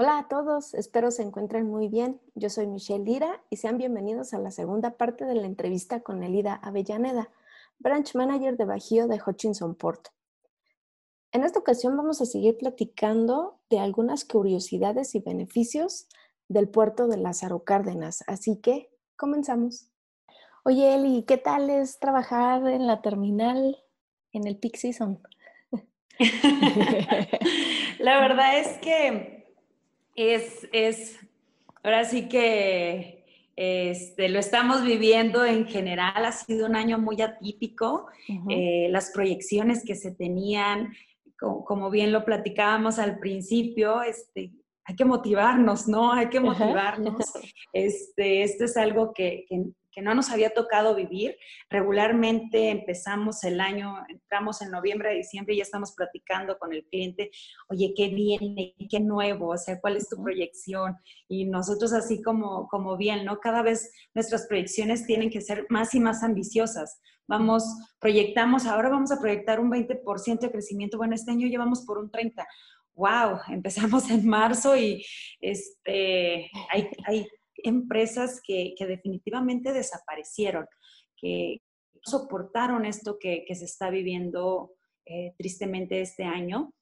Hola a todos, espero se encuentren muy bien. Yo soy Michelle Lira y sean bienvenidos a la segunda parte de la entrevista con Elida Avellaneda, Branch Manager de Bajío de Hutchinson Port. En esta ocasión vamos a seguir platicando de algunas curiosidades y beneficios del puerto de Lázaro Cárdenas, así que comenzamos. Oye Eli, ¿qué tal es trabajar en la terminal en el peak season? la verdad es que es, es, ahora sí que este, lo estamos viviendo en general, ha sido un año muy atípico, eh, las proyecciones que se tenían, como, bien lo platicábamos al principio, este, hay que motivarnos, ¿no? Hay que motivarnos. Este, esto es algo que, no nos había tocado vivir. Regularmente empezamos el año, entramos en noviembre, diciembre y ya estamos platicando con el cliente, oye, ¿qué viene? ¿Qué nuevo? O sea, ¿cuál es tu proyección? Y nosotros así como, como bien, ¿no? Cada vez nuestras proyecciones tienen que ser más y más ambiciosas. Vamos, proyectamos, ahora vamos a proyectar un 20% de crecimiento. Bueno, este año llevamos por un 30% wow, empezamos en marzo y este, hay, hay empresas que, definitivamente desaparecieron, que soportaron esto que, se está viviendo eh, tristemente este año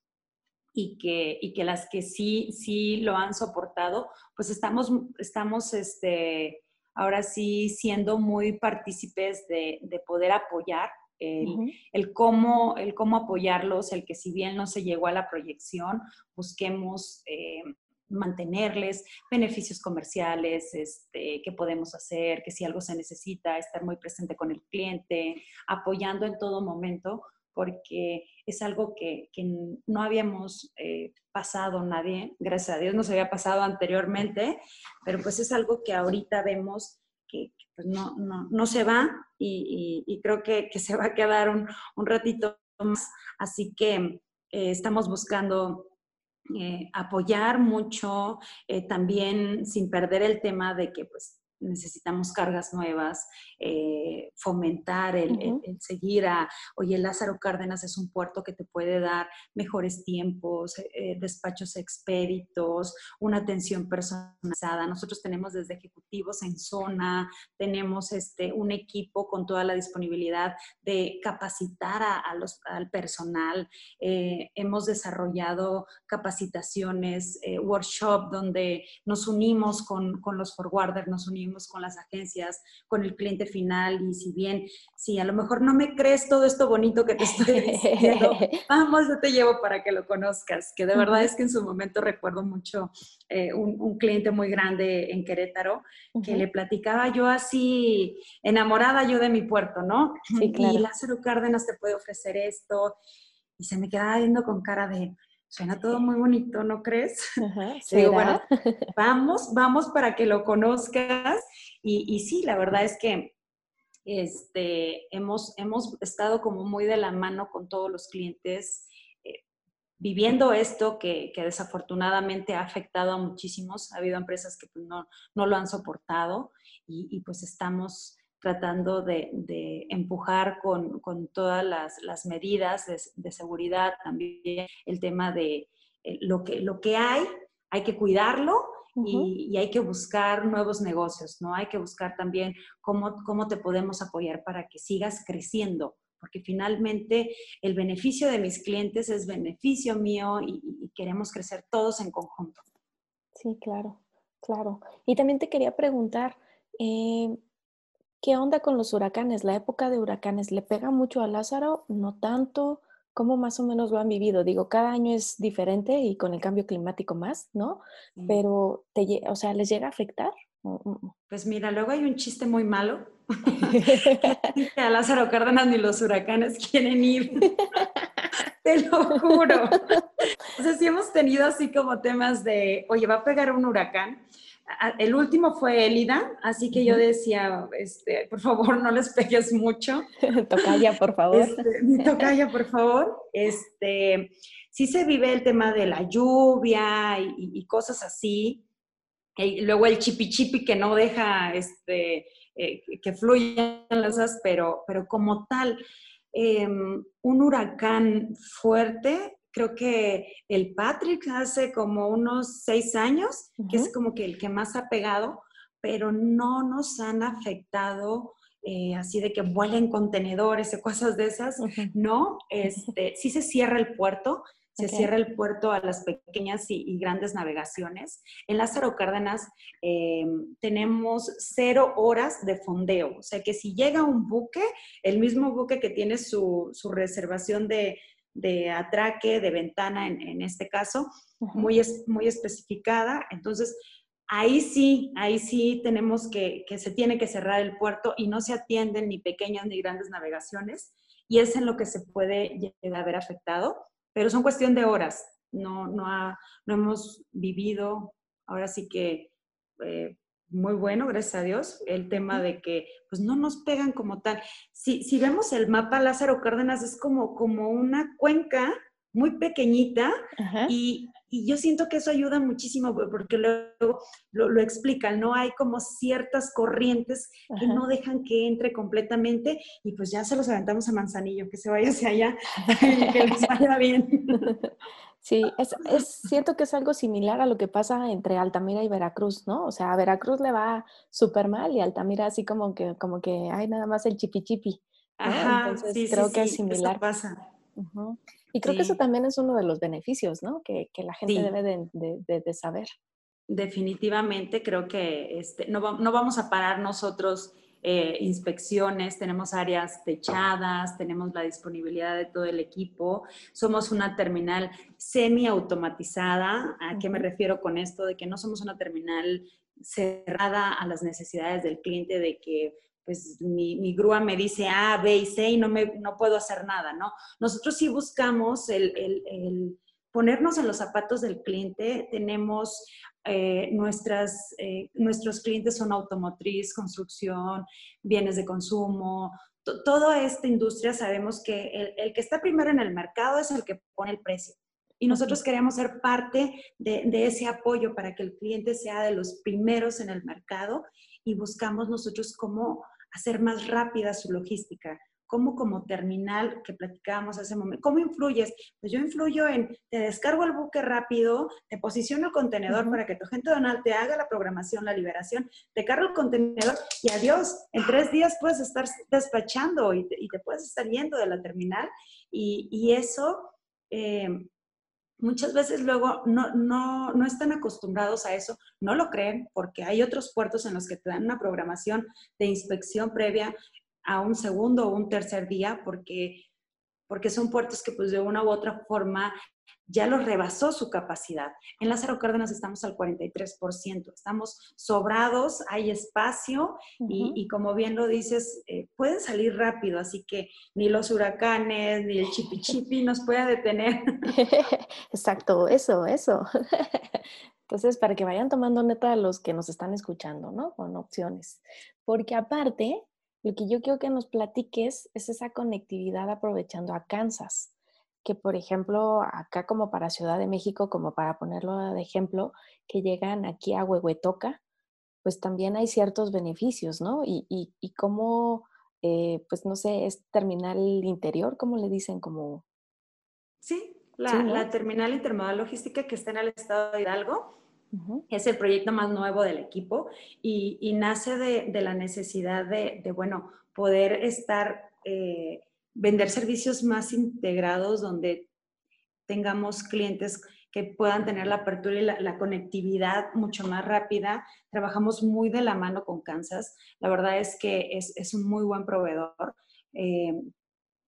y que, y que las que sí, sí lo han soportado, pues estamos, estamos este, ahora sí siendo muy partícipes de, de poder apoyar el, cómo, el cómo apoyarlos, el que si bien no se llegó a la proyección, busquemos eh, mantenerles, beneficios comerciales, este, qué podemos hacer, que si algo se necesita, estar muy presente con el cliente, apoyando en todo momento, porque es algo que, no habíamos eh, pasado nadie, gracias a Dios no se había pasado anteriormente, pero pues es algo que ahorita vemos que, pues no, no, se va y, creo que, se va a quedar un, ratito más. Así que eh, estamos buscando eh, apoyar mucho, eh, también sin perder el tema de que pues necesitamos cargas nuevas, eh, fomentar el, seguir a, oye, Lázaro Cárdenas es un puerto que te puede dar mejores tiempos, eh, eh, despachos expeditos, una atención personalizada. Nosotros tenemos desde ejecutivos en zona, tenemos este, un equipo con toda la disponibilidad de capacitar a, los, al personal. hemos desarrollado capacitaciones, workshop donde nos unimos con, con los forwarders, nos unimos con las agencias, con el cliente final y si bien, si a lo mejor no me crees todo esto bonito que te estoy diciendo, vamos, yo te llevo para que lo conozcas, que de verdad es que en su momento recuerdo mucho eh, un, cliente muy grande en Querétaro que le platicaba yo así, enamorada yo de mi puerto, ¿no? Sí, claro. Y Lázaro Cárdenas te puede ofrecer esto y se me quedaba viendo con cara de, suena todo muy bonito, ¿no crees? Digo, bueno, vamos, vamos para que lo conozcas. Y, sí, la verdad es que este, hemos, hemos estado como muy de la mano con todos los clientes, eh, viviendo esto que, desafortunadamente ha afectado a muchísimos. Ha habido empresas que pues, no, no, lo han soportado y, y pues estamos tratando de, empujar con, todas las, medidas de, seguridad, también el tema de eh, lo, que, lo que hay, hay que cuidarlo y, hay que buscar nuevos negocios, ¿no? Hay que buscar también cómo, cómo te podemos apoyar para que sigas creciendo, porque finalmente el beneficio de mis clientes es beneficio mío y, queremos crecer todos en conjunto. Sí, claro, claro. Y también te quería preguntar, eh, ¿Qué onda con los huracanes? La época de huracanes, ¿le pega mucho a Lázaro? ¿No tanto? ¿Cómo más o menos lo han vivido? Digo, cada año es diferente y con el cambio climático más, ¿no? Pero, te, o sea, ¿les llega a afectar? Pues mira, luego hay un chiste muy malo. a Lázaro Cárdenas ni los huracanes quieren ir. Te lo juro. O sea, sí hemos tenido así como temas de, oye, va a pegar un huracán el último fue Elida, así que yo decía, este, por favor, no les pegues mucho. tocaya, por favor. Este, tocaya, por favor. Este, sí se vive el tema de la lluvia y, cosas así. Y luego el chipi chipi que no deja este, eh, que fluyan las asas, pero, pero como tal, em, un huracán fuerte creo que el Patrick hace como unos seis años, que es como que el que más ha pegado, pero no nos han afectado eh, así de que vuelen contenedores o cosas de esas, no, este, sí se cierra el puerto, se cierra el puerto a las pequeñas y, grandes navegaciones. En Lázaro Cárdenas eh, tenemos cero horas de fondeo, o sea que si llega un buque, el mismo buque que tiene su reservación de, de atraque, de ventana en, este caso, muy, muy especificada. Entonces, ahí sí, ahí sí tenemos que, que se tiene que cerrar el puerto y no se atienden ni pequeñas ni grandes navegaciones y es en lo que se puede llegar a ver afectado, pero son cuestión de horas. No, no, no hemos vivido, ahora sí que eh, muy bueno, gracias a Dios, el tema de que pues no nos pegan como tal. Si, si vemos el mapa, Lázaro Cárdenas es como, como una cuenca muy pequeñita y, y, yo siento que eso ayuda muchísimo porque luego lo, explican, ¿no? Hay como ciertas corrientes que no dejan que entre completamente y pues ya se los aventamos a Manzanillo, que se vaya hacia allá y que les vaya bien. Sí, es, es, siento que es algo similar a lo que pasa entre Altamira y Veracruz, ¿no? O sea, a Veracruz le va súper mal y Altamira así como que, como que hay nada más el chipi chipi. Ajá, Entonces creo que es similar. pasa. Y creo que eso también es uno de los beneficios, ¿no? Que, que la gente debe de, de, saber. Definitivamente creo que este, no, no vamos a parar nosotros eh, inspecciones, tenemos áreas techadas, tenemos la disponibilidad de todo el equipo. Somos una terminal semi-automatizada. ¿A qué me refiero con esto? De que no somos una terminal cerrada a las necesidades del cliente, de que pues mi, grúa me dice A, B y C y no, me, no puedo hacer nada, ¿no? Nosotros sí buscamos el, el ponernos en los zapatos del cliente. Tenemos eh, nuestras, eh, nuestros clientes son automotriz, construcción, bienes de consumo. Toda esta industria sabemos que el, que está primero en el mercado es el que pone el precio. Y nosotros queremos ser parte de, de, ese apoyo para que el cliente sea de los primeros en el mercado y buscamos nosotros cómo hacer más rápida su logística, ¿Cómo como terminal que platicábamos hace un momento, cómo influyes? Pues yo influyo en, te descargo el buque rápido, te posiciono el contenedor para que tu agente donal te haga la programación, la liberación, te cargo el contenedor y adiós. En tres días puedes estar despachando y te, puedes estar yendo de la terminal y, eso... Eh, muchas veces luego no, no, no, están acostumbrados a eso, no lo creen porque hay otros puertos en los que te dan una programación de inspección previa a un segundo o un tercer día porque, porque son puertos que pues de una u otra forma ya los rebasó su capacidad. En Lázaro Cárdenas estamos al 43%, estamos sobrados, hay espacio y, como bien lo dices, eh, pueden salir rápido, así que ni los huracanes ni el chipi chipi nos puede detener. Exacto, eso, eso. Entonces, para que vayan tomando neta los que nos están escuchando, ¿no? Con opciones. Porque aparte, lo que yo quiero que nos platiques es esa conectividad aprovechando a Kansas, que por ejemplo acá como para Ciudad de México, como para ponerlo de ejemplo, que llegan aquí a Huehuetoca, pues también hay ciertos beneficios, ¿no? Y, y, y cómo, eh, pues no sé, es terminal interior, ¿cómo le dicen? Como... Sí, la, la terminal intermodal logística que está en el estado de Hidalgo es el proyecto más nuevo del equipo y, nace de, la necesidad de, bueno, poder estar, eh, vender servicios más integrados donde tengamos clientes que puedan tener la apertura y la, conectividad mucho más rápida. Trabajamos muy de la mano con Kansas. La verdad es que es, un muy buen proveedor. Eh,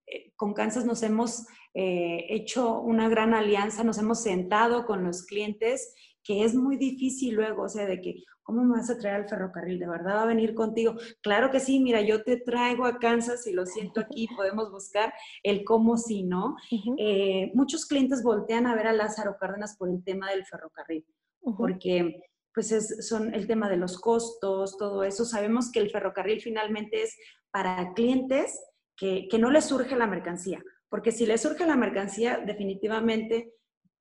eh, con Kansas nos hemos hecho una gran alianza, nos hemos sentado con los clientes que es muy difícil luego, o sea, de que, ¿cómo me vas a traer al ferrocarril? ¿De verdad va a venir contigo? Claro que sí, mira, yo te traigo a Kansas y lo siento aquí, podemos buscar el cómo sí, ¿no? Eh, muchos clientes voltean a ver a Lázaro Cárdenas por el tema del ferrocarril, porque pues son el tema de los costos, todo eso. Sabemos que el ferrocarril finalmente es para clientes que, que no les surge la mercancía, porque si les surge la mercancía, definitivamente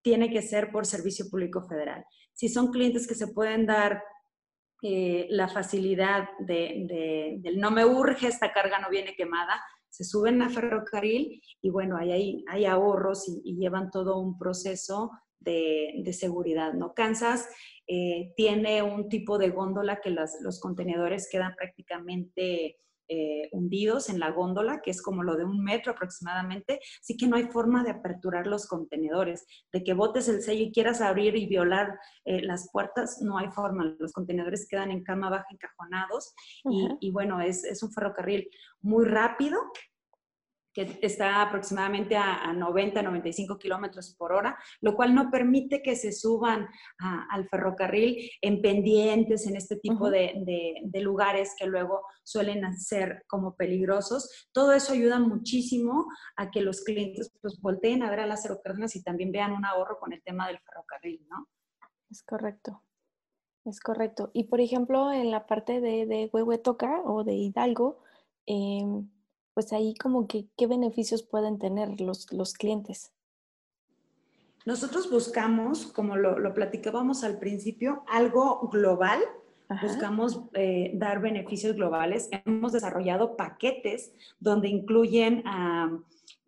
tiene que ser por servicio público federal. Si son clientes que se pueden dar eh, la facilidad de, no me urge, esta carga no viene quemada, se suben a ferrocarril y bueno, hay, hay ahorros y, llevan todo un proceso de, seguridad, ¿no? Kansas eh, tiene un tipo de góndola que los contenedores quedan prácticamente eh, hundidos en la góndola, que es como lo de un metro aproximadamente, así que no hay forma de aperturar los contenedores, de que botes el sello y quieras abrir y violar eh, las puertas, no hay forma, los contenedores quedan en cama baja encajonados y, y, bueno, es, es un ferrocarril muy rápido, que está aproximadamente a, 90, 95 kilómetros por hora, lo cual no permite que se suban al ferrocarril en pendientes, en este tipo de, lugares que luego suelen ser como peligrosos. Todo eso ayuda muchísimo a que los clientes pues, volteen a ver a las aerocárdenas y también vean un ahorro con el tema del ferrocarril, ¿no? Es correcto. Es correcto. Y por ejemplo, en la parte de, de Huehuetoca o de Hidalgo, eh, pues ahí como que qué beneficios pueden tener los, los clientes. Nosotros buscamos, como lo, platicábamos al principio, algo global. Buscamos eh, dar beneficios globales. Hemos desarrollado paquetes donde incluyen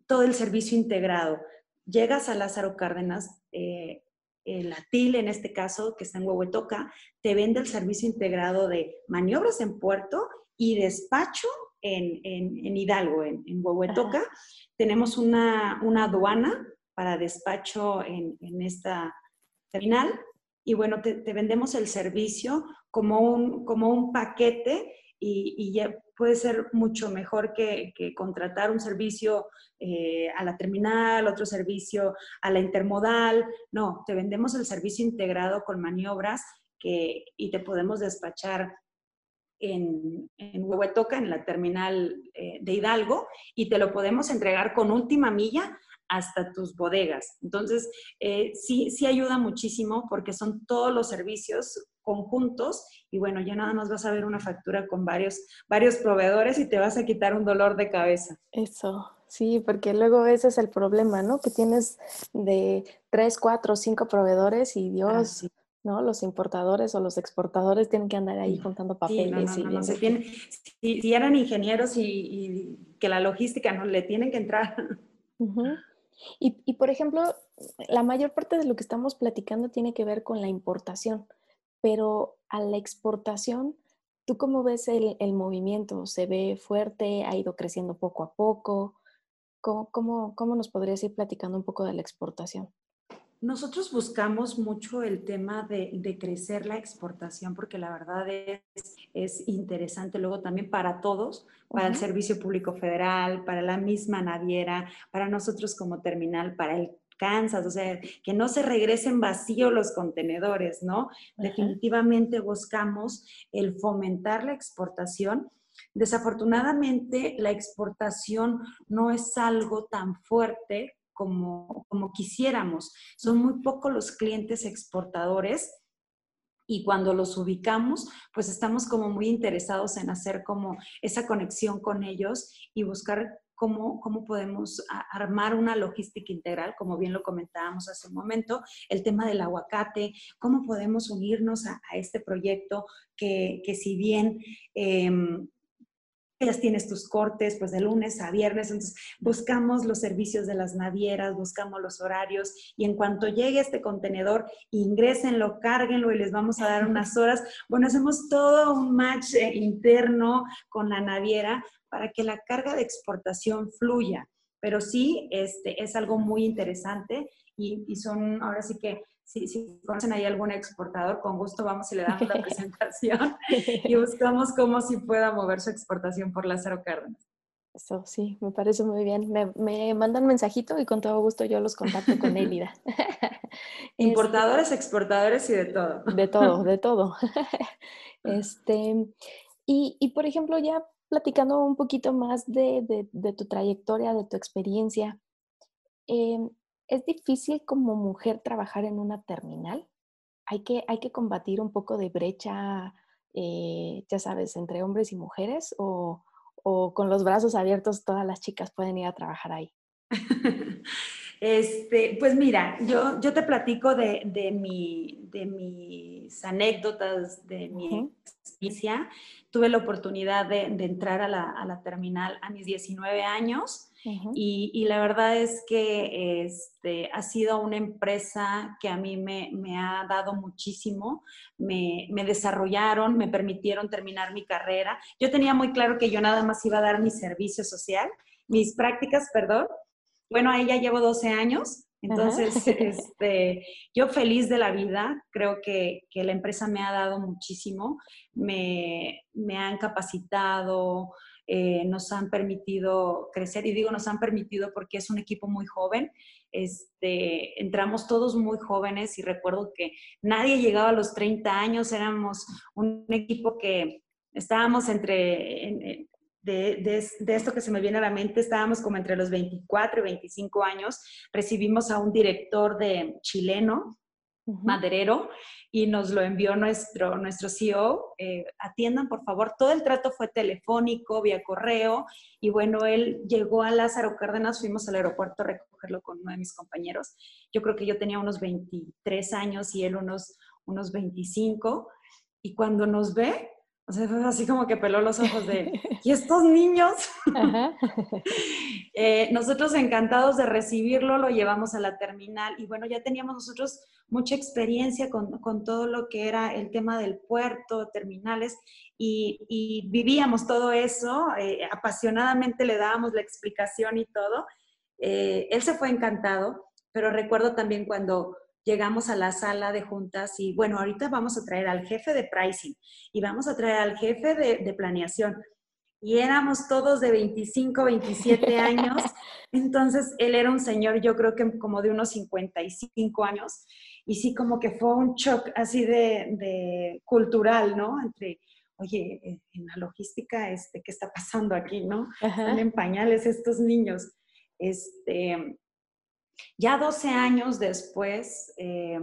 todo el servicio integrado. Llegas a Lázaro Cárdenas, eh, la TIL en este caso, que está en Huehuetoca, te vende el servicio integrado de maniobras en puerto y despacho en, Hidalgo, en, en Huehuetoca. Tenemos una, aduana para despacho en, esta terminal y bueno, te, vendemos el servicio como un, como un paquete y, ya puede ser mucho mejor que, contratar un servicio eh, a la terminal, otro servicio a la intermodal. No, te vendemos el servicio integrado con maniobras que, y te podemos despachar en, en Huehuetoca, en la terminal eh, de Hidalgo, y te lo podemos entregar con última milla hasta tus bodegas. Entonces, eh, sí, sí ayuda muchísimo porque son todos los servicios conjuntos y bueno, ya nada más vas a ver una factura con varios, varios proveedores y te vas a quitar un dolor de cabeza. Eso, sí, porque luego ese es el problema, ¿no? Que tienes de tres, cuatro, cinco proveedores y Dios, ¿no? Los importadores o los exportadores tienen que andar ahí juntando papeles. Sí, no, no, si, eran ingenieros y, que la logística no le tienen que entrar. y, y, por ejemplo, la mayor parte de lo que estamos platicando tiene que ver con la importación, pero a la exportación, ¿tú cómo ves el, el movimiento? ¿Se ve fuerte? ¿Ha ido creciendo poco a poco? ¿Cómo, cómo, cómo nos podrías ir platicando un poco de la exportación? Nosotros buscamos mucho el tema de, crecer la exportación porque la verdad es, interesante luego también para todos, para el Servicio Público Federal, para la misma naviera, para nosotros como terminal, para el Kansas, o sea, que no se regresen vacíos los contenedores, ¿no? Definitivamente buscamos el fomentar la exportación. Desafortunadamente, la exportación no es algo tan fuerte como, quisiéramos. Son muy pocos los clientes exportadores y cuando los ubicamos, pues estamos como muy interesados en hacer como esa conexión con ellos y buscar cómo, cómo podemos armar una logística integral, como bien lo comentábamos hace un momento, el tema del aguacate, cómo podemos unirnos a, este proyecto que, que si bien... Em, tienes tus cortes pues de lunes a viernes, entonces buscamos los servicios de las navieras, buscamos los horarios y en cuanto llegue este contenedor, ingrésenlo, cárguenlo y les vamos a dar unas horas. Bueno, hacemos todo un match eh, interno con la naviera para que la carga de exportación fluya. Pero sí, este, es algo muy interesante y, y son, ahora sí que si, conocen ahí algún exportador, con gusto vamos y le damos la presentación y buscamos cómo si pueda mover su exportación por Lázaro Cárdenas. Eso sí, me parece muy bien. Me, me mandan mensajito y con todo gusto yo los contacto con Elida. Importadores, exportadores y de todo. De todo, de todo. Este, y, y por ejemplo, ya platicando un poquito más de, de, de tu trayectoria, de tu experiencia, eh, ¿Es difícil como mujer trabajar en una terminal? hay que, hay que combatir un poco de brecha, eh, ya sabes, entre hombres y mujeres o, o con los brazos abiertos todas las chicas pueden ir a trabajar ahí? Este, pues mira, yo, yo te platico de, de, mi, de mis anécdotas, de mi experiencia. Tuve la oportunidad de, de entrar a la, a la, terminal a mis 19 años y, y, la verdad es que este, ha sido una empresa que a mí me, me ha dado muchísimo. Me, me, desarrollaron, me permitieron terminar mi carrera. Yo tenía muy claro que yo nada más iba a dar mi servicio social, mis prácticas, perdón bueno, ahí ya llevo 12 años, entonces este, yo feliz de la vida, creo que, que la empresa me ha dado muchísimo, me, me han capacitado, eh, nos han permitido crecer, y digo nos han permitido porque es un equipo muy joven, este, entramos todos muy jóvenes y recuerdo que nadie llegaba a los 30 años, éramos un equipo que estábamos entre, de, esto que se me viene a la mente, estábamos como entre los 24 y 25 años, recibimos a un director de chileno, maderero, y nos lo envió nuestro, nuestro CEO. Eh, atiendan, por favor. Todo el trato fue telefónico, vía correo, y bueno, él llegó a Lázaro Cárdenas, fuimos al aeropuerto a recogerlo con uno de mis compañeros. Yo creo que yo tenía unos 23 años y él unos, unos 25, y cuando nos ve, o sea, fue así como que peló los ojos de, ¿y estos niños? eh, nosotros encantados de recibirlo, lo llevamos a la terminal y bueno, ya teníamos nosotros mucha experiencia con, con todo lo que era el tema del puerto, terminales, y, y vivíamos todo eso, eh, apasionadamente le dábamos la explicación y todo. Eh, él se fue encantado, pero recuerdo también cuando llegamos a la sala de juntas y bueno, ahorita vamos a traer al jefe de pricing y vamos a traer al jefe de, planeación. Y éramos todos de 25, 27 años. Entonces, él era un señor, yo creo que como de unos 55 años. Y sí, como que fue un shock así de, cultural, ¿no? Entre, oye, eh, en la logística, este, ¿qué está pasando aquí, no? Están en pañales estos niños. Este, ya 12 años después, eh,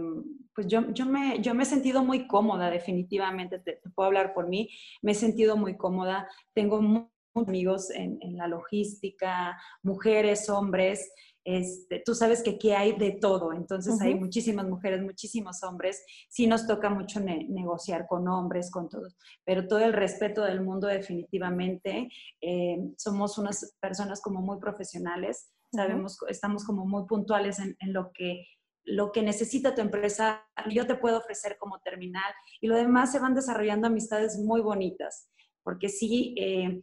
pues yo, yo, me, yo me he sentido muy cómoda, definitivamente, te, puedo hablar por mí, me he sentido muy cómoda, tengo muchos amigos en, en la logística, mujeres, hombres, este, tú sabes que aquí hay de todo, entonces hay muchísimas mujeres, muchísimos hombres, sí nos toca mucho negociar con hombres, con todos, pero todo el respeto del mundo definitivamente, eh, somos unas personas como muy profesionales, sabemos, estamos como muy puntuales en, lo que lo que necesita tu empresa, yo te puedo ofrecer como terminal y lo demás se van desarrollando amistades muy bonitas, porque sí, eh,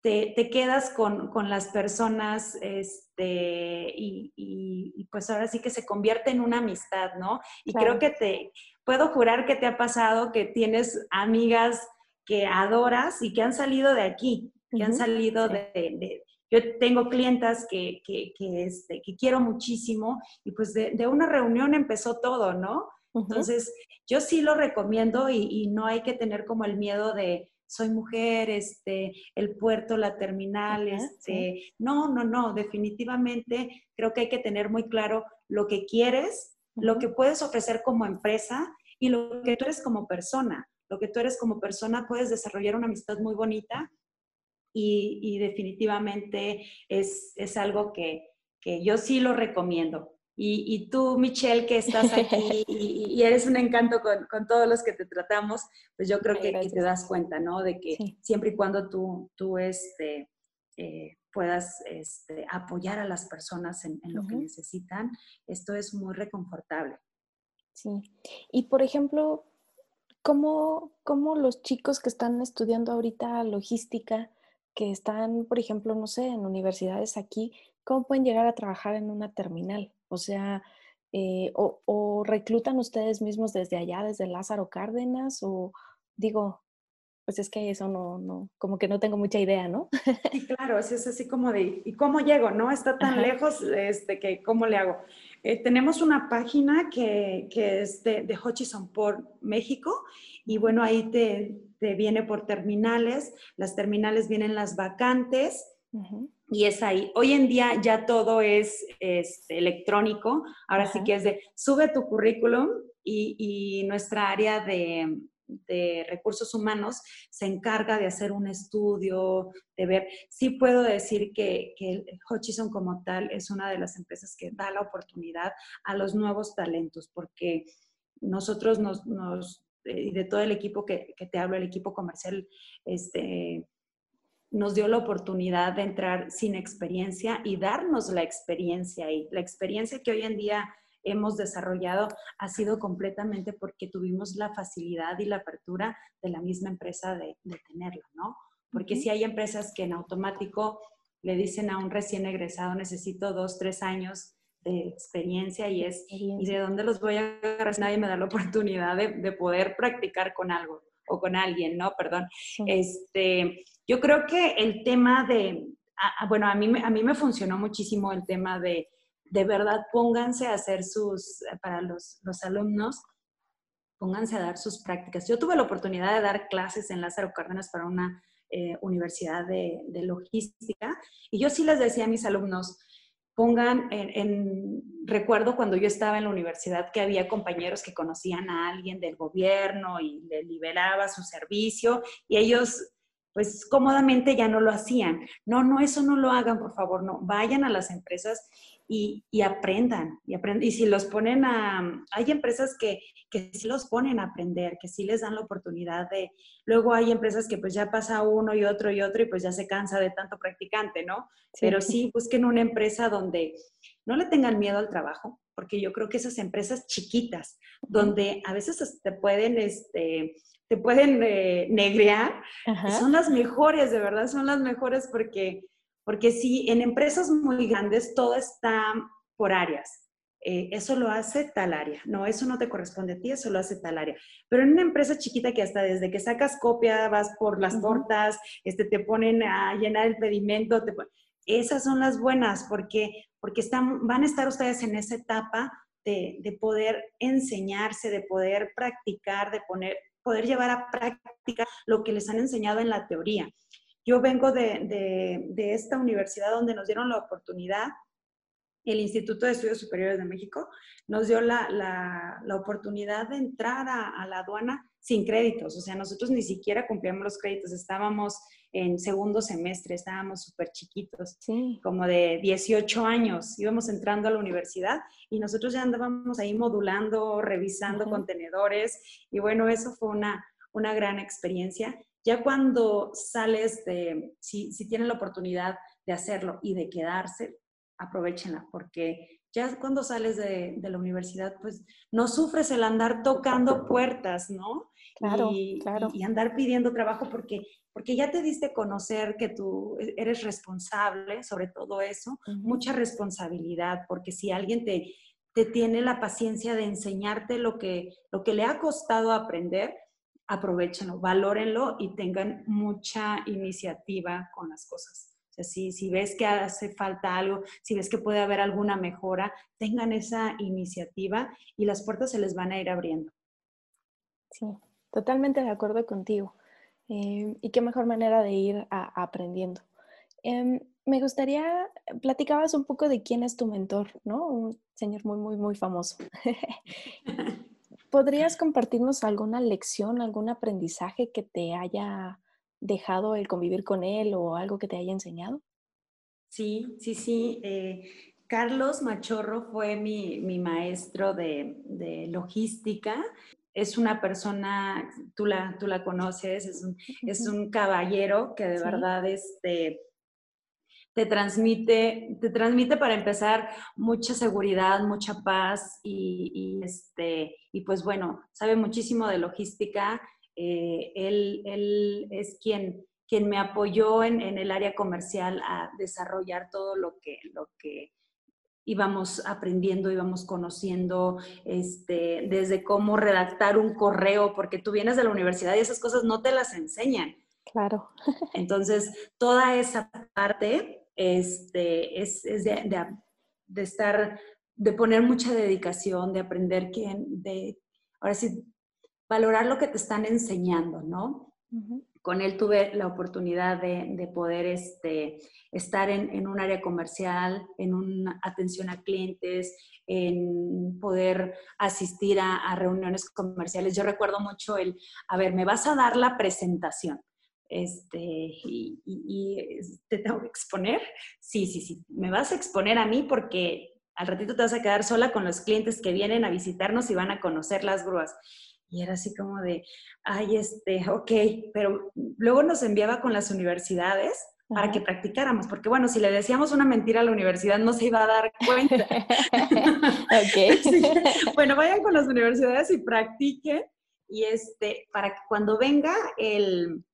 te, te, quedas con, con, las personas este, y, y, pues ahora sí que se convierte en una amistad, ¿no? Y creo que te, puedo jurar que te ha pasado que tienes amigas que adoras y que han salido de aquí, que han salido de, yo tengo clientas que, que, que, este, que quiero muchísimo y pues de, de, una reunión empezó todo, ¿no? Entonces, yo sí lo recomiendo y, y, no hay que tener como el miedo de soy mujer, este, el puerto, la terminal, este, no, no, no, definitivamente creo que hay que tener muy claro lo que quieres, lo que puedes ofrecer como empresa y lo que tú eres como persona. Lo que tú eres como persona puedes desarrollar una amistad muy bonita y, definitivamente es, es algo que, que, yo sí lo recomiendo. Y, y tú, Michelle, que estás aquí y, eres un encanto con, con, todos los que te tratamos, pues yo creo que, te das cuenta, ¿no? De que siempre y cuando tú, tú este, eh, puedas este, apoyar a las personas en, en lo que necesitan, esto es muy reconfortable. Sí. Y por ejemplo, ¿cómo, ¿cómo, los chicos que están estudiando ahorita logística que están, por ejemplo, no sé, en universidades aquí, ¿cómo pueden llegar a trabajar en una terminal? O sea, eh, o, reclutan ustedes mismos desde allá, desde Lázaro Cárdenas, o digo, pues es que eso no, no, como que no tengo mucha idea, ¿no? Sí, claro, es así como de, ¿y cómo llego? ¿No? Está tan lejos, este, que ¿cómo le hago? Eh, tenemos una página que, que es de, de Hutchison por México y bueno, ahí te, te, viene por terminales, las terminales vienen las vacantes y es ahí. Hoy en día ya todo es, es electrónico, ahora sí que es de sube tu currículum y, nuestra área de, recursos humanos se encarga de hacer un estudio, de ver. Sí puedo decir que, que Hutchison como tal es una de las empresas que da la oportunidad a los nuevos talentos, porque nosotros nos, y de todo el equipo que, te hablo, el equipo comercial, este, nos dio la oportunidad de entrar sin experiencia y darnos la experiencia y la experiencia que hoy en día hemos desarrollado ha sido completamente porque tuvimos la facilidad y la apertura de la misma empresa de, tenerlo, ¿no? Porque si hay empresas que en automático le dicen a un recién egresado, necesito dos, tres años de experiencia y es, ¿y de dónde los voy a agarrar? Nadie me da la oportunidad de, poder practicar con algo o con alguien, ¿no? Perdón. Este, yo creo que el tema de, bueno, a mí, a mí me funcionó muchísimo el tema de, de verdad, pónganse a hacer sus, para los, los alumnos, pónganse a dar sus prácticas. Yo tuve la oportunidad de dar clases en Lázaro Cárdenas para una eh, universidad de, de, logística y yo sí les decía a mis alumnos, pongan en, recuerdo cuando yo estaba en la universidad que había compañeros que conocían a alguien del gobierno y le liberaba su servicio y ellos pues cómodamente ya no lo hacían. No, no, eso no lo hagan, por favor, no. Vayan a las empresas y, aprendan, y aprendan. Y si los ponen a, hay empresas que, que sí los ponen a aprender, que sí les dan la oportunidad de, luego hay empresas que pues ya pasa uno y otro y otro y pues ya se cansa de tanto practicante, ¿no? Pero sí busquen una empresa donde no le tengan miedo al trabajo, porque yo creo que esas empresas chiquitas, donde a veces te pueden, este, te pueden eh, negrear, son las mejores, de verdad, son las mejores porque porque si en empresas muy grandes todo está por áreas, eh, eso lo hace tal área. No, eso no te corresponde a ti, eso lo hace tal área. Pero en una empresa chiquita que hasta desde que sacas copia, vas por las tortas, este, te ponen a llenar el pedimento, esas son las buenas porque, porque están, van a estar ustedes en esa etapa de, de poder enseñarse, de poder practicar, de poner, poder llevar a práctica lo que les han enseñado en la teoría. Yo vengo de, esta universidad donde nos dieron la oportunidad, el Instituto de Estudios Superiores de México, nos dio la, oportunidad de entrar a, la aduana sin créditos. O sea, nosotros ni siquiera cumplíamos los créditos, estábamos en segundo semestre, estábamos súper chiquitos, como de 18 años, íbamos entrando a la universidad y nosotros ya andábamos ahí modulando, revisando contenedores. Y bueno, eso fue una, una gran experiencia ya cuando sales de, si, si tienen la oportunidad de hacerlo y de quedarse, aprovechenla, porque ya cuando sales de, la universidad, pues no sufres el andar tocando puertas, ¿no? Claro, y, claro. Y, andar pidiendo trabajo porque, porque ya te diste a conocer que tú e, eres responsable sobre todo eso, mucha responsabilidad, porque si alguien te, te tiene la paciencia de enseñarte lo que, lo que le ha costado aprender, aprovechenlo, valórenlo y tengan mucha iniciativa con las cosas. O sea, si, si ves que hace falta algo, si ves que puede haber alguna mejora, tengan esa iniciativa y las puertas se les van a ir abriendo. Sí, totalmente de acuerdo contigo. Em, y qué mejor manera de ir aprendiendo. Em, me gustaría, platicabas un poco de quién es tu mentor, ¿no? Un señor muy, muy, muy famoso. ¿Podrías compartirnos alguna lección, algún aprendizaje que te haya dejado el convivir con él o algo que te haya enseñado? Sí, sí, sí. Eh, Carlos Machorro fue mi, maestro de, logística. Es una persona, tú la, tú la conoces, es un, es un caballero que de verdad este, te transmite, te transmite para empezar mucha seguridad, mucha paz y, este, y pues bueno, sabe muchísimo de logística. Eh, él, él, es quien, quien me apoyó en, en, el área comercial a desarrollar todo lo que, lo que íbamos aprendiendo, íbamos conociendo, este, desde cómo redactar un correo, porque tú vienes de la universidad y esas cosas no te las enseñan. Claro. Entonces, toda esa parte este, es, de, estar, de poner mucha dedicación, de aprender que, de, ahora sí, valorar lo que te están enseñando, ¿no? con él tuve la oportunidad de, poder este, estar en, un área comercial, en una atención a clientes, en poder asistir a, reuniones comerciales. Yo recuerdo mucho el, a ver, me vas a dar la presentación. Este, y, y, te tengo que exponer. Sí, sí, sí, me vas a exponer a mí porque al ratito te vas a quedar sola con los clientes que vienen a visitarnos y van a conocer las grúas. Y era así como de, ay, este, ok, pero luego nos enviaba con las universidades para que practicáramos, porque bueno, si le decíamos una mentira a la universidad no se iba a dar cuenta. ok. Bueno, vayan con las universidades y practiquen y este, para que cuando venga el,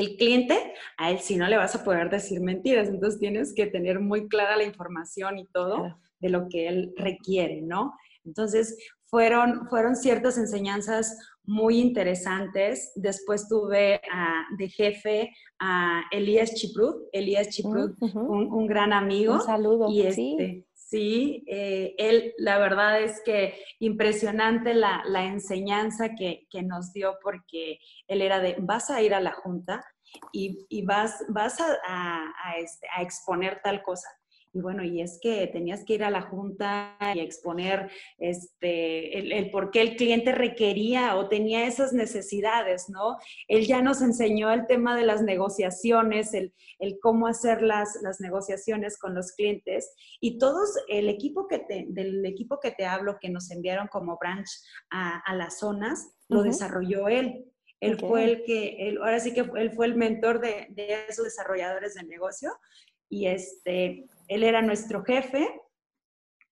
el cliente, a él sí no le vas a poder decir mentiras, entonces tienes que tener muy clara la información y todo de lo que él requiere, ¿no? Entonces, fueron, fueron ciertas enseñanzas muy interesantes. Después tuve de jefe a Elías Chiprut, Elías Chiprut, un, gran amigo. Un saludo. Y este, sí, eh, él, la verdad es que impresionante la, enseñanza que, nos dio porque él era de, vas a ir a la junta y, vas, vas a, este, a exponer tal cosa y bueno, y es que tenías que ir a la junta y exponer este, el, por qué el cliente requería o tenía esas necesidades, ¿no? Él ya nos enseñó el tema de las negociaciones, el, el cómo hacer las, las, negociaciones con los clientes y todos, el equipo que te, del equipo que te hablo, que nos enviaron como branch a, a las zonas, lo desarrolló él. Él fue el que, él, ahora sí que él fue el mentor de, de esos desarrolladores de negocio y este, él era nuestro jefe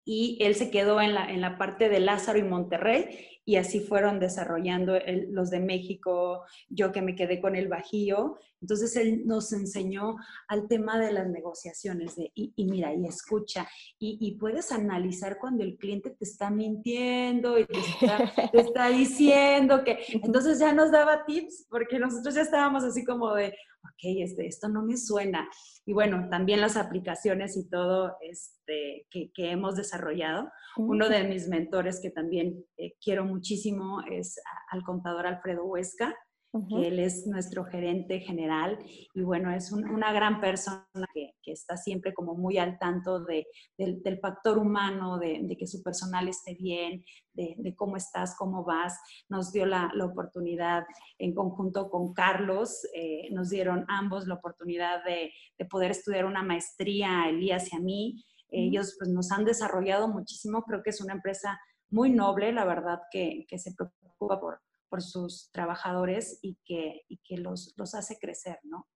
y él se quedó en la, en la parte de Lázaro y Monterrey y así fueron desarrollando los de México, yo que me quedé con el Bajío. Entonces él nos enseñó al tema de las negociaciones, de, y, mira, y escucha, y, puedes analizar cuando el cliente te está mintiendo y te está, te está diciendo que, entonces ya nos daba tips, porque nosotros ya estábamos así como de, ok, este, esto no me suena. Y bueno, también las aplicaciones y todo este, que, hemos desarrollado. Uno de mis mentores que también eh, quiero muchísimo es al contador Alfredo Huesca que él es nuestro gerente general y bueno, es una gran persona que, está siempre como muy al tanto de, del, factor humano, de, que su personal esté bien, de, cómo estás, cómo vas. Nos dio la, oportunidad en conjunto con Carlos, eh, nos dieron ambos la oportunidad de, poder estudiar una maestría, Elías y a mí. Ellos pues nos han desarrollado muchísimo, creo que es una empresa muy noble, la verdad, que, que se preocupa por, por sus trabajadores y que, y que los, los, hace crecer, ¿no?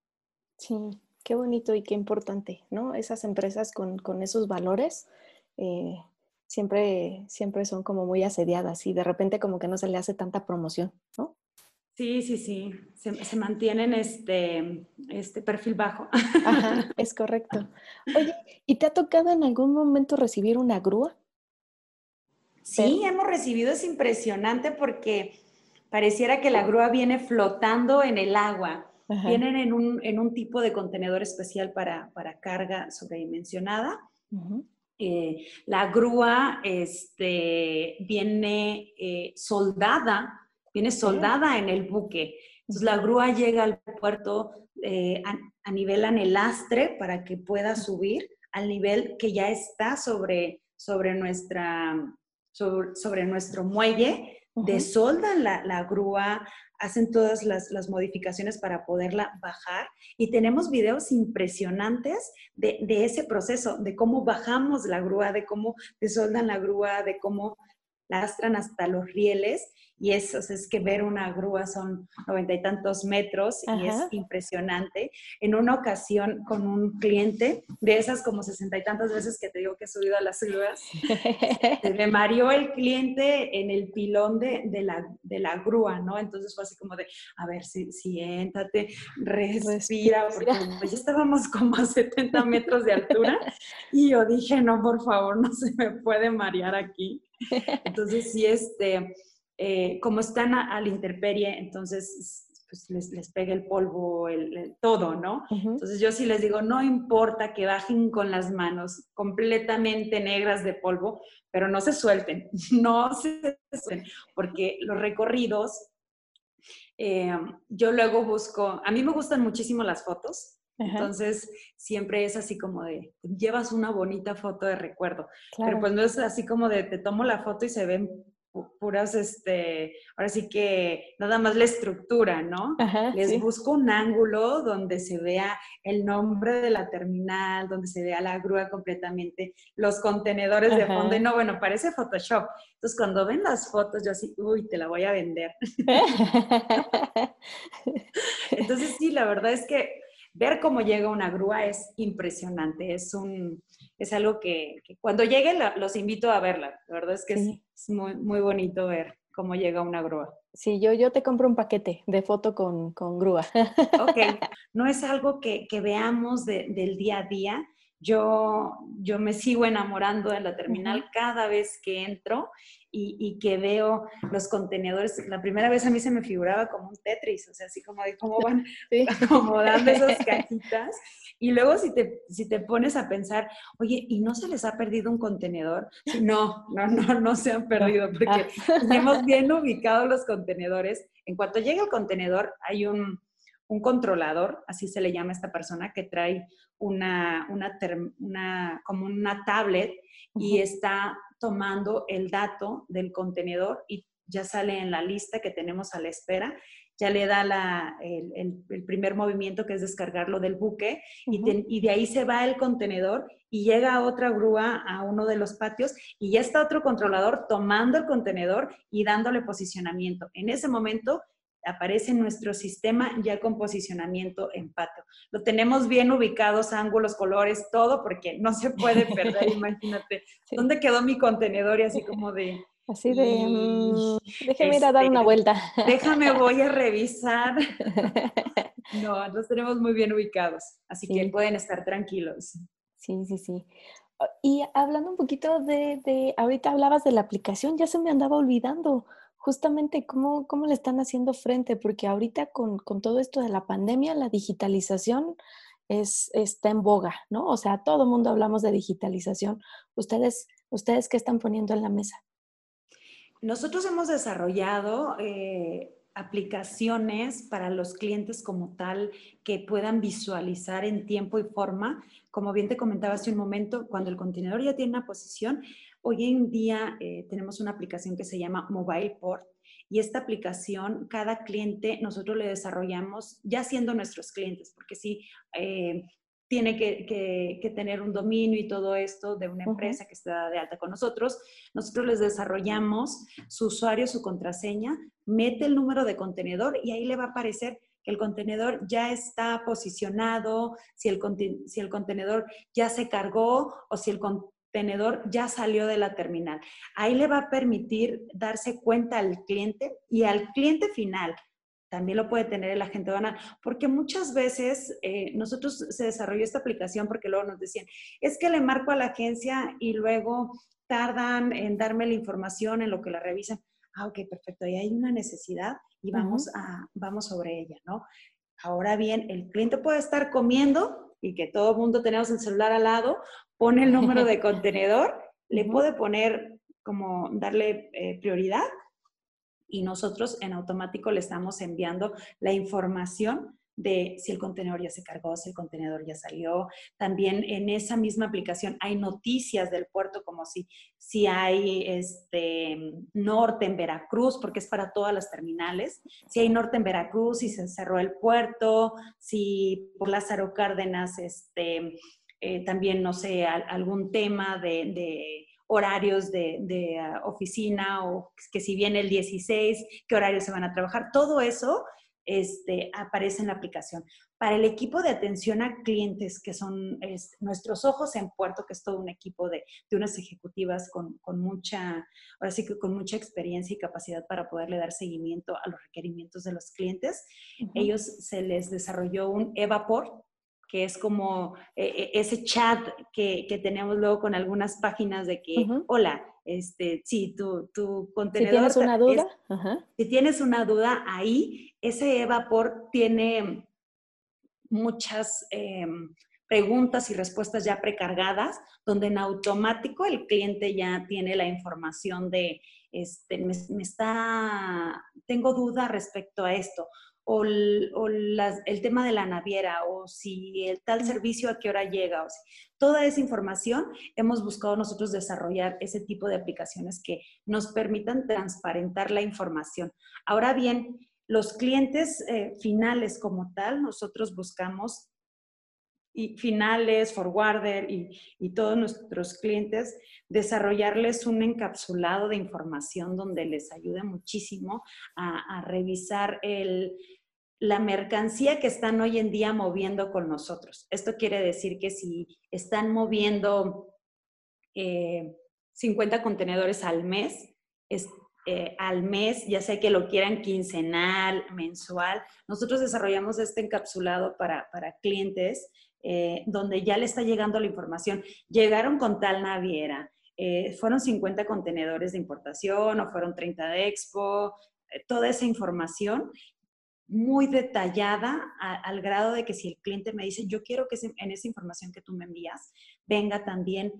Sí, qué bonito y qué importante, ¿no? Esas empresas con, con esos valores eh, siempre, siempre son como muy asediadas y de repente como que no se le hace tanta promoción, ¿no? Sí, sí, sí, se, se mantienen este, este perfil bajo. Ajá, es correcto. Oye, ¿y te ha tocado en algún momento recibir una grúa? Sí, hemos recibido, es impresionante porque pareciera que la grúa viene flotando en el agua. Vienen en un, tipo de contenedor especial para, carga sobredimensionada. Eh, la grúa este, viene eh, soldada, viene soldada en el buque. Entonces la grúa llega al puerto eh, a, nivel anelastre para que pueda subir al nivel que ya está sobre, sobre, nuestra, sobre nuestro muelle desoldan la, grúa, hacen todas las, las, modificaciones para poderla bajar. Y tenemos videos impresionantes de, de, ese proceso, de cómo bajamos la grúa, de cómo desoldan la grúa, de cómo lastran hasta los rieles y eso es que ver una grúa son noventa y tantos metros y es impresionante. En una ocasión con un cliente, de esas como sesenta y tantas veces que te digo que he subido a las grúas, se me mareó el cliente en el pilón de, de, la, de la grúa, ¿no? Entonces fue así como de, a ver, si, siéntate, respira, porque ya estábamos como a 70 metros de altura y yo dije, no, por favor, no se me puede marear aquí. Entonces sí, este eh, como están a, la intemperie, entonces pues les, les pega el polvo, el, todo, ¿no? Entonces yo sí les digo, no importa que bajen con las manos completamente negras de polvo, pero no se suelten, no se suelten, porque los recorridos eh, yo luego busco, a mí me gustan muchísimo las fotos, entonces, siempre es así como de, llevas una bonita foto de recuerdo, pero pues no es así como de, te tomo la foto y se ven puras, este, ahora sí que nada más la estructura, ¿no? Les busco un ángulo donde se vea el nombre de la terminal, donde se vea la grúa completamente, los contenedores de fondo, y no, bueno, parece Photoshop. Entonces, cuando ven las fotos, yo así, uy, te la voy a vender. Entonces, sí, la verdad es que ver cómo llega una grúa es impresionante, es un, es algo que, cuando llegue los invito a verla. La verdad es que es, muy, muy bonito ver cómo llega una grúa. Sí, yo, yo te compro un paquete de foto con, grúa. Ok, no es algo que, veamos del día a día. Yo, yo me sigo enamorando de la terminal cada vez que entro y, que veo los contenedores. La primera vez a mí se me figuraba como un Tetris, o sea, así como de cómo van acomodando esas cajitas. Y luego si te, si te pones a pensar, oye, ¿y no se les ha perdido un contenedor? No, no, no, no se han perdido porque ah. tenemos bien ubicados los contenedores. En cuanto llega el contenedor, hay un, un controlador, así se le llama a esta persona, que trae una, una, una como una tablet y está tomando el dato del contenedor y ya sale en la lista que tenemos a la espera, ya le da la, el, el, primer movimiento que es descargarlo del buque y, y, de ahí se va el contenedor y llega otra grúa a uno de los patios y ya está otro controlador tomando el contenedor y dándole posicionamiento. En ese momento aparece nuestro sistema ya con posicionamiento en patio. Lo tenemos bien ubicados, ángulos, colores, todo, porque no se puede perder, imagínate. ¿Dónde quedó mi contenedor? Y así como de... Así de, mm, déjeme ir a dar una este, vuelta. Déjame, voy a revisar. No, los tenemos muy bien ubicados, así que pueden estar tranquilos. Sí, sí, sí. Y hablando un poquito de, de, ahorita hablabas de la aplicación, ya se me andaba olvidando justamente cómo, cómo le están haciendo frente, porque ahorita con, todo esto de la pandemia, la digitalización es, está en boga, ¿no? O sea, todo el mundo hablamos de digitalización. ¿Ustedes, ¿Ustedes qué están poniendo en la mesa? Nosotros hemos desarrollado eh, aplicaciones para los clientes como tal que puedan visualizar en tiempo y forma. Como bien te comentaba hace un momento, cuando el contenedor ya tiene una posición, Hoy en día eh, tenemos una aplicación que se llama Mobile Port y esta aplicación, cada cliente nosotros le desarrollamos ya siendo nuestros clientes, porque sí, eh, tiene que, tener un dominio y todo esto de una empresa que está de alta con nosotros. Nosotros les desarrollamos su usuario, su contraseña, mete el número de contenedor y ahí le va a aparecer que el contenedor ya está posicionado, si el, si el contenedor ya se cargó o si el contenedor tenedor ya salió de la terminal. Ahí le va a permitir darse cuenta al cliente y al cliente final. También lo puede tener el agente banal, porque muchas veces eh, nosotros se desarrolló esta aplicación porque luego nos decían, es que le marco a la agencia y luego tardan en darme la información en lo que la revisan. Ah, ok, perfecto, ahí hay una necesidad y vamos, a, vamos sobre ella, ¿no? Ahora bien, el cliente puede estar comiendo y que todo el mundo tenemos el celular al lado pone el número de contenedor, le puede poner como darle eh, prioridad y nosotros en automático le estamos enviando la información de si el contenedor ya se cargó, si el contenedor ya salió. También en esa misma aplicación hay noticias del puerto como si, si hay este, norte en Veracruz, porque es para todas las terminales. Si hay norte en Veracruz, si se cerró el puerto, si por Lázaro Cárdenas este, eh, también, no sé, algún tema de, horarios de, ah, oficina o que si viene el 16, qué horarios se van a trabajar. Todo eso este, aparece en la aplicación. Para el equipo de atención a clientes, que son nuestros ojos en puerto, que es todo un equipo de, unas ejecutivas con, mucha, ahora sí que con mucha experiencia y capacidad para poderle dar seguimiento a los requerimientos de los clientes, ellos se les desarrolló un Evaport, que es como eh, eh, ese chat que, tenemos luego con algunas páginas de que, hola, este, sí, tu, tu contenedor. Si tienes una duda. Si tienes una duda, ahí ese Evaport tiene muchas em, preguntas y respuestas ya precargadas, donde en automático el cliente ya tiene la información de este, me, está, tengo duda respecto a esto, o, el tema de la naviera, o si el tal servicio a qué hora llega, o toda esa información hemos buscado nosotros desarrollar ese tipo de aplicaciones que nos permitan transparentar la información. Ahora bien, los clientes eh, finales como tal, nosotros buscamos y finales, forwarder y, y, todos nuestros clientes, desarrollarles un encapsulado de información donde les ayude muchísimo a, revisar el, la mercancía que están hoy en día moviendo con nosotros. Esto quiere decir que si están moviendo 50 eh, contenedores al mes, eh, al mes, ya sea que lo quieran quincenal, mensual, nosotros desarrollamos este encapsulado para, para clientes eh, donde ya le está llegando la información. Llegaron con tal naviera, eh, fueron 50 contenedores de importación o fueron 30 de expo, toda esa información muy detallada al grado de que si el cliente me dice, yo quiero que en esa información que tú me envías venga también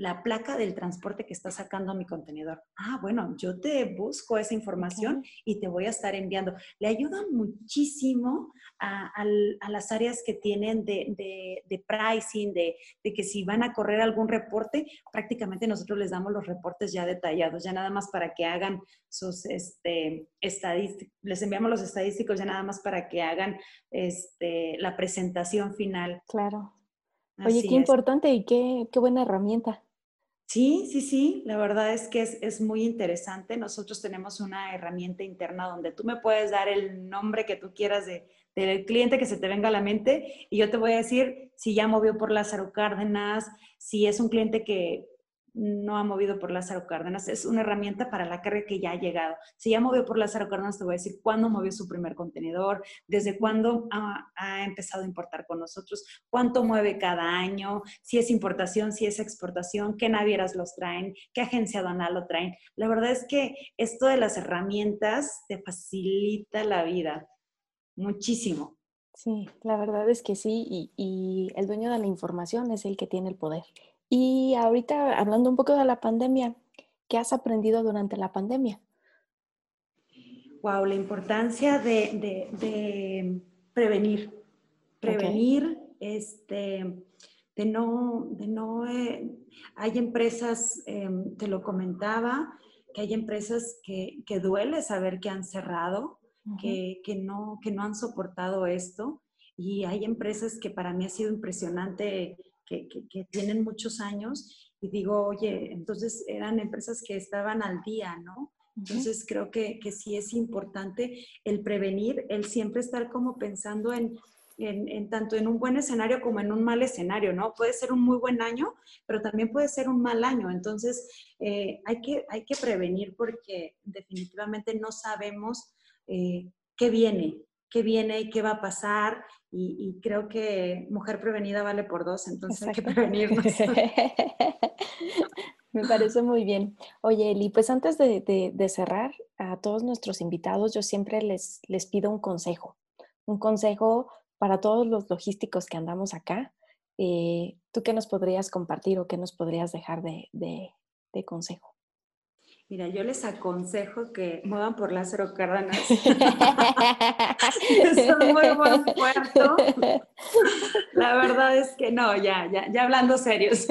la placa del transporte que está sacando mi contenedor. Ah, bueno, yo te busco esa información y te voy a estar enviando. Le ayuda muchísimo a, las áreas que tienen de, pricing, de, que si van a correr algún reporte, prácticamente nosotros les damos los reportes ya detallados, ya nada más para que hagan sus este, estadísticos, les enviamos los estadísticos ya nada más para que hagan este, la presentación final. Claro. Oye, qué importante y qué, qué buena herramienta. Sí, sí, sí, la verdad es que es, muy interesante. Nosotros tenemos una herramienta interna donde tú me puedes dar el nombre que tú quieras de, del cliente que se te venga a la mente y yo te voy a decir si ya movió por Lázaro Cárdenas, si es un cliente que no ha movido por Lázaro Cárdenas. Es una herramienta para la carga que ya ha llegado. Si ya movió por Lázaro Cárdenas, te voy a decir cuándo movió su primer contenedor, desde cuándo ha, empezado a importar con nosotros, cuánto mueve cada año, si es importación, si es exportación, qué navieras los traen, qué agencia aduanal lo traen. La verdad es que esto de las herramientas te facilita la vida muchísimo. Sí, la verdad es que sí, y, y el dueño de la información es el que tiene el poder. Y ahorita hablando un poco de la pandemia, ¿qué has aprendido durante la pandemia? Wow, la importancia de, prevenir. Prevenir, este, de no, de no, eh, hay empresas, em, te lo comentaba, que hay empresas que, duele saber que han cerrado, que, que, no, que no han soportado esto. Y hay empresas que para mí ha sido impresionante que, tienen muchos años y digo, oye, entonces eran empresas que estaban al día, ¿no? Entonces creo que, que, sí es importante el prevenir, el siempre estar como pensando en, en, tanto en un buen escenario como en un mal escenario, ¿no? Puede ser un muy buen año, pero también puede ser un mal año. Entonces eh, hay, que, hay que prevenir porque definitivamente no sabemos eh, qué viene, qué viene y qué va a pasar y, creo que mujer prevenida vale por dos, entonces hay que prevenirnos. Me parece muy bien. Oye, Eli, pues antes de, cerrar, a todos nuestros invitados yo siempre les, les pido un consejo, un consejo para todos los logísticos que andamos acá. Eh, ¿Tú qué nos podrías compartir o qué nos podrías dejar de, de consejo? Mira, yo les aconsejo que muevan por Lázaro Cárdenas. es un muy buen puerto. La verdad es que no, ya, ya, ya hablando serios.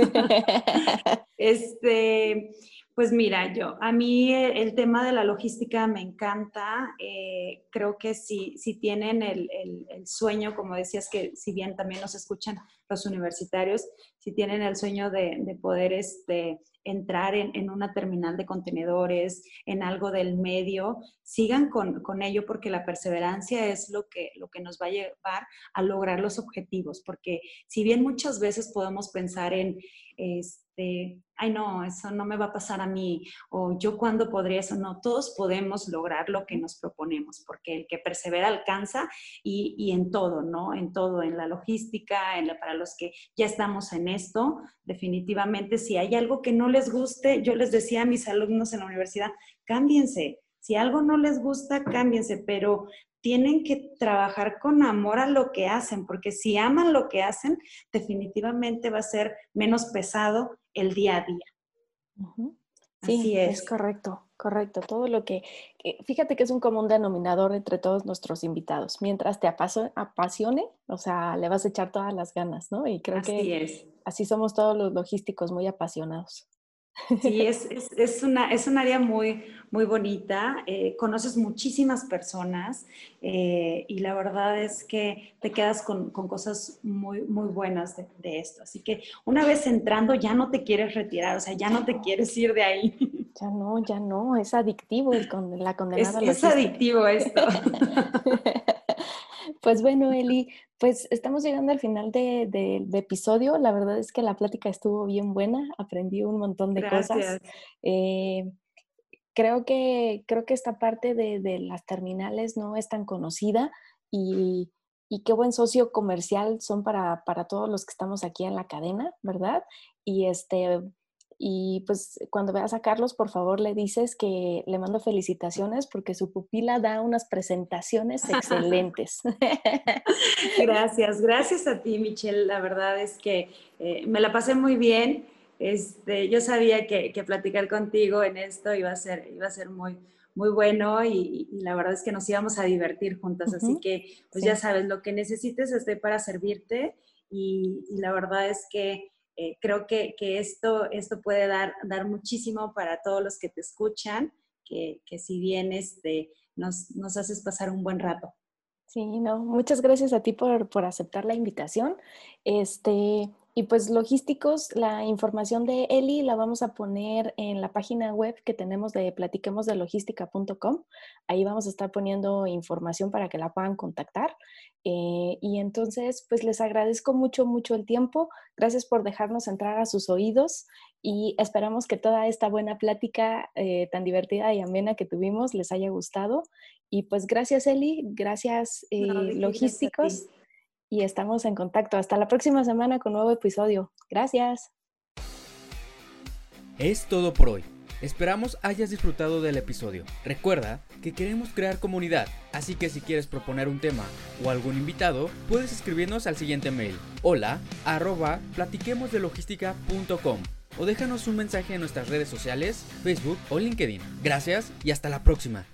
este, pues mira, yo, a mí el, tema de la logística me encanta. Eh, creo que si, si tienen el, el, sueño, como decías, que si bien también nos escuchan los universitarios, si tienen el sueño de, de poder este, entrar en, una terminal de contenedores, en algo del medio, sigan con, con, ello porque la perseverancia es lo que, lo que nos va a llevar a lograr los objetivos, porque si bien muchas veces podemos pensar en, este, ay no, eso no me va a pasar a mí, o yo cuándo podría eso, no, todos podemos lograr lo que nos proponemos, porque el que persevera alcanza y, y en todo, ¿no? En todo, en la logística, en la, para los que ya estamos en esto, definitivamente, si hay algo que no les guste, yo les decía a mis alumnos en la universidad, cámbiense. Si algo no les gusta, cámbiense, pero tienen que trabajar con amor a lo que hacen, porque si aman lo que hacen, definitivamente va a ser menos pesado el día a día. Sí, es. correcto. Correcto, todo lo que, fíjate que es un común denominador entre todos nuestros invitados. Mientras te apasione, o sea, le vas a echar todas las ganas, ¿no? Y creo que así somos todos los logísticos muy apasionados. Sí, es, es, es, una, es un área muy, muy bonita, eh, conoces muchísimas personas eh, y la verdad es que te quedas con, con cosas muy, muy buenas de, de, esto. Así que una vez entrando ya no te quieres retirar, o sea, ya no te quieres ir de ahí. Ya no, ya no, es adictivo el con, la condenada. Es, es adictivo esto. Pues bueno, Eli, pues estamos llegando al final del de, episodio. La verdad es que la plática estuvo bien buena, aprendí un montón de cosas. Eh, creo, que, creo que esta parte de, las terminales no es tan conocida y, y qué buen socio comercial son para, para, todos los que estamos aquí en la cadena, ¿verdad? Y este, y pues cuando veas a Carlos, por favor le dices que le mando felicitaciones porque su pupila da unas presentaciones excelentes. gracias, gracias a ti, Michelle. La verdad es que eh, me la pasé muy bien. Este, yo sabía que, platicar contigo en esto iba a ser, iba a ser muy, muy bueno y, la verdad es que nos íbamos a divertir juntas. Así que, pues ya sabes, lo que necesites estoy para servirte y la verdad es que eh, creo que, esto, esto puede dar, dar muchísimo para todos los que te escuchan, que, si bien este, nos, nos, haces pasar un buen rato. Sí, no, muchas gracias a ti por, por aceptar la invitación. Este, y pues logísticos, la información de Eli la vamos a poner en la página web que tenemos de platiquemosdelogística.com. Ahí vamos a estar poniendo información para que la puedan contactar. Eh, y entonces, pues les agradezco mucho, mucho el tiempo. Gracias por dejarnos entrar a sus oídos y esperamos que toda esta buena plática eh, tan divertida y amena que tuvimos les haya gustado. Y pues gracias Eli, gracias eh, logísticos y estamos en contacto. Hasta la próxima semana con nuevo episodio. Gracias. Es todo por hoy. Esperamos hayas disfrutado del episodio. Recuerda que queremos crear comunidad, así que si quieres proponer un tema o algún invitado, puedes escribirnos al siguiente mail: hola arroba o déjanos un mensaje en nuestras redes sociales, Facebook o LinkedIn. Gracias y hasta la próxima.